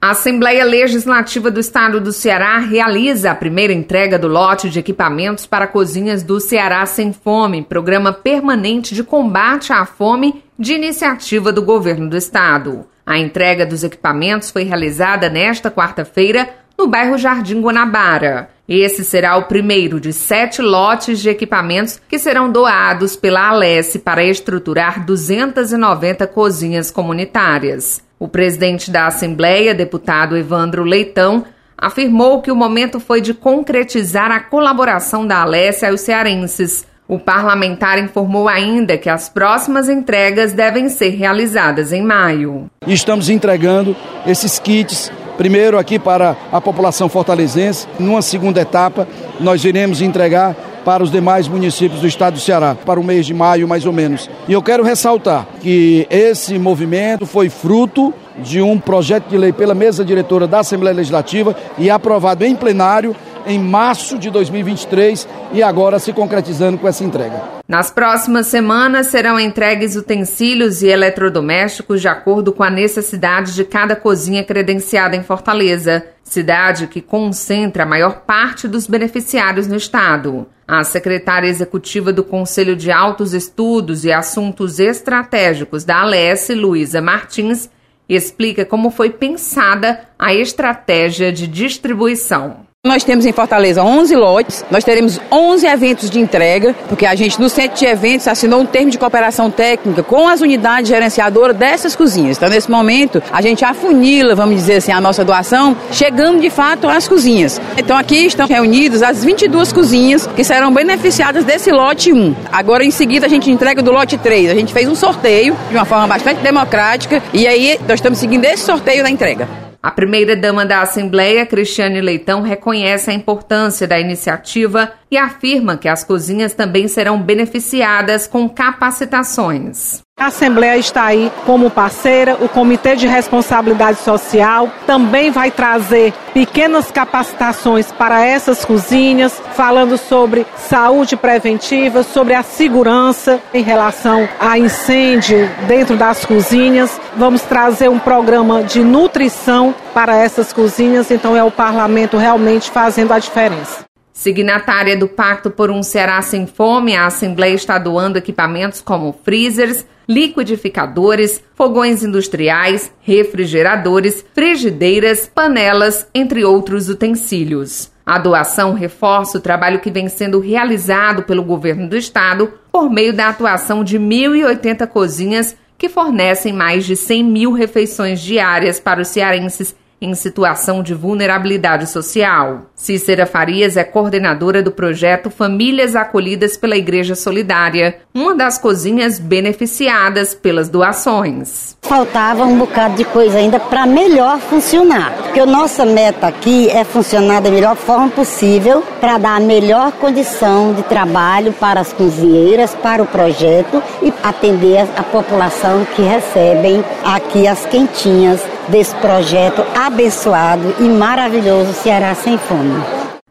A Assembleia Legislativa do Estado do Ceará realiza a primeira entrega do lote de equipamentos para cozinhas do Ceará Sem Fome, programa permanente de combate à fome de iniciativa do governo do estado. A entrega dos equipamentos foi realizada nesta quarta-feira no bairro Jardim Guanabara. Esse será o primeiro de sete lotes de equipamentos que serão doados pela Alesse para estruturar 290 cozinhas comunitárias. O presidente da Assembleia, deputado Evandro Leitão, afirmou que o momento foi de concretizar a colaboração da Alessia aos cearenses. O parlamentar informou ainda que as próximas entregas devem ser realizadas em maio. Estamos entregando esses kits primeiro aqui para a população fortalezense. Numa segunda etapa, nós iremos entregar para os demais municípios do estado do Ceará, para o mês de maio mais ou menos. E eu quero ressaltar que esse movimento foi fruto de um projeto de lei pela mesa diretora da Assembleia Legislativa e aprovado em plenário em março de 2023 e agora se concretizando com essa entrega. Nas próximas semanas serão entregues utensílios e eletrodomésticos de acordo com a necessidade de cada cozinha credenciada em Fortaleza, cidade que concentra a maior parte dos beneficiários no estado. A secretária executiva do Conselho de Altos Estudos e Assuntos Estratégicos da Alesse, Luísa Martins, explica como foi pensada a estratégia de distribuição. Nós temos em Fortaleza 11 lotes, nós teremos 11 eventos de entrega, porque a gente no centro de eventos assinou um termo de cooperação técnica com as unidades gerenciadoras dessas cozinhas. Então, nesse momento, a gente afunila, vamos dizer assim, a nossa doação, chegando de fato às cozinhas. Então, aqui estão reunidas as 22 cozinhas que serão beneficiadas desse lote 1. Agora, em seguida, a gente entrega do lote 3. A gente fez um sorteio de uma forma bastante democrática e aí nós estamos seguindo esse sorteio da entrega. A primeira-dama da Assembleia, Cristiane Leitão, reconhece a importância da iniciativa e afirma que as cozinhas também serão beneficiadas com capacitações. A Assembleia está aí como parceira, o Comitê de Responsabilidade Social também vai trazer pequenas capacitações para essas cozinhas, falando sobre saúde preventiva, sobre a segurança em relação a incêndio dentro das cozinhas. Vamos trazer um programa de nutrição para essas cozinhas, então é o parlamento realmente fazendo a diferença. Signatária do Pacto por um Ceará Sem Fome, a Assembleia está doando equipamentos como freezers, liquidificadores, fogões industriais, refrigeradores, frigideiras, panelas, entre outros utensílios. A doação reforça o trabalho que vem sendo realizado pelo governo do estado por meio da atuação de 1.080 cozinhas que fornecem mais de 100 mil refeições diárias para os cearenses em situação de vulnerabilidade social. Cícera Farias é coordenadora do projeto Famílias Acolhidas pela Igreja Solidária, uma das cozinhas beneficiadas pelas doações. Faltava um bocado de coisa ainda para melhor funcionar, porque a nossa meta aqui é funcionar da melhor forma possível para dar a melhor condição de trabalho para as cozinheiras, para o projeto e atender a população que recebem aqui as quentinhas desse projeto abençoado e maravilhoso Ceará Sem Fome.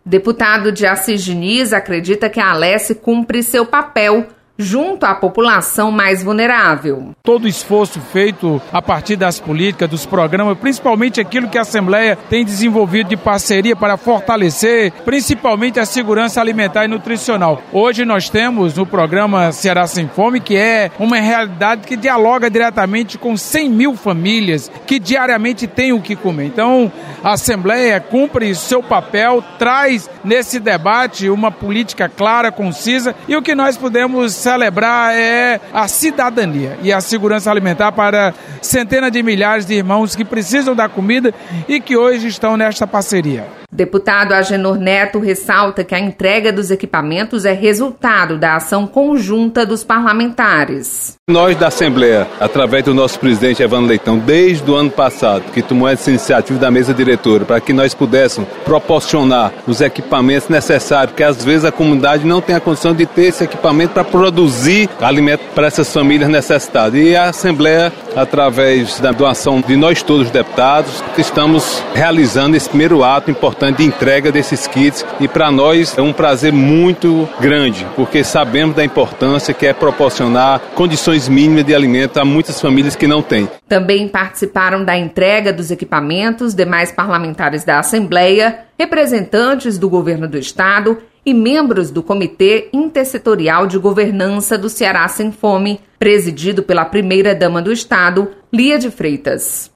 Deputado de Assis Diniz acredita que a Alesse cumpre seu papel junto à população mais vulnerável. Todo o esforço feito a partir das políticas, dos programas, principalmente aquilo que a Assembleia tem desenvolvido de parceria para fortalecer, principalmente a segurança alimentar e nutricional. Hoje nós temos no programa Ceará Sem Fome, que é uma realidade que dialoga diretamente com 100 mil famílias que diariamente têm o que comer. Então, a Assembleia cumpre seu papel, traz nesse debate uma política clara, concisa e o que nós podemos celebrar é a cidadania e a segurança alimentar para centenas de milhares de irmãos que precisam da comida e que hoje estão nesta parceria. Deputado Agenor Neto ressalta que a entrega dos equipamentos é resultado da ação conjunta dos parlamentares. Nós da Assembleia, através do nosso presidente Evandro Leitão, desde o ano passado, que tomou essa iniciativa da mesa diretora, para que nós pudéssemos proporcionar os equipamentos necessários, porque às vezes a comunidade não tem a condição de ter esse equipamento para produzir alimento para essas famílias necessitadas. E a Assembleia através da doação de nós todos deputados, que estamos realizando esse primeiro ato importante de entrega desses kits e para nós é um prazer muito grande, porque sabemos da importância que é proporcionar condições mínimas de alimento a muitas famílias que não têm. Também participaram da entrega dos equipamentos demais parlamentares da Assembleia, representantes do governo do estado e membros do Comitê Intersetorial de Governança do Ceará Sem Fome, presidido pela primeira-dama do Estado, Lia de Freitas.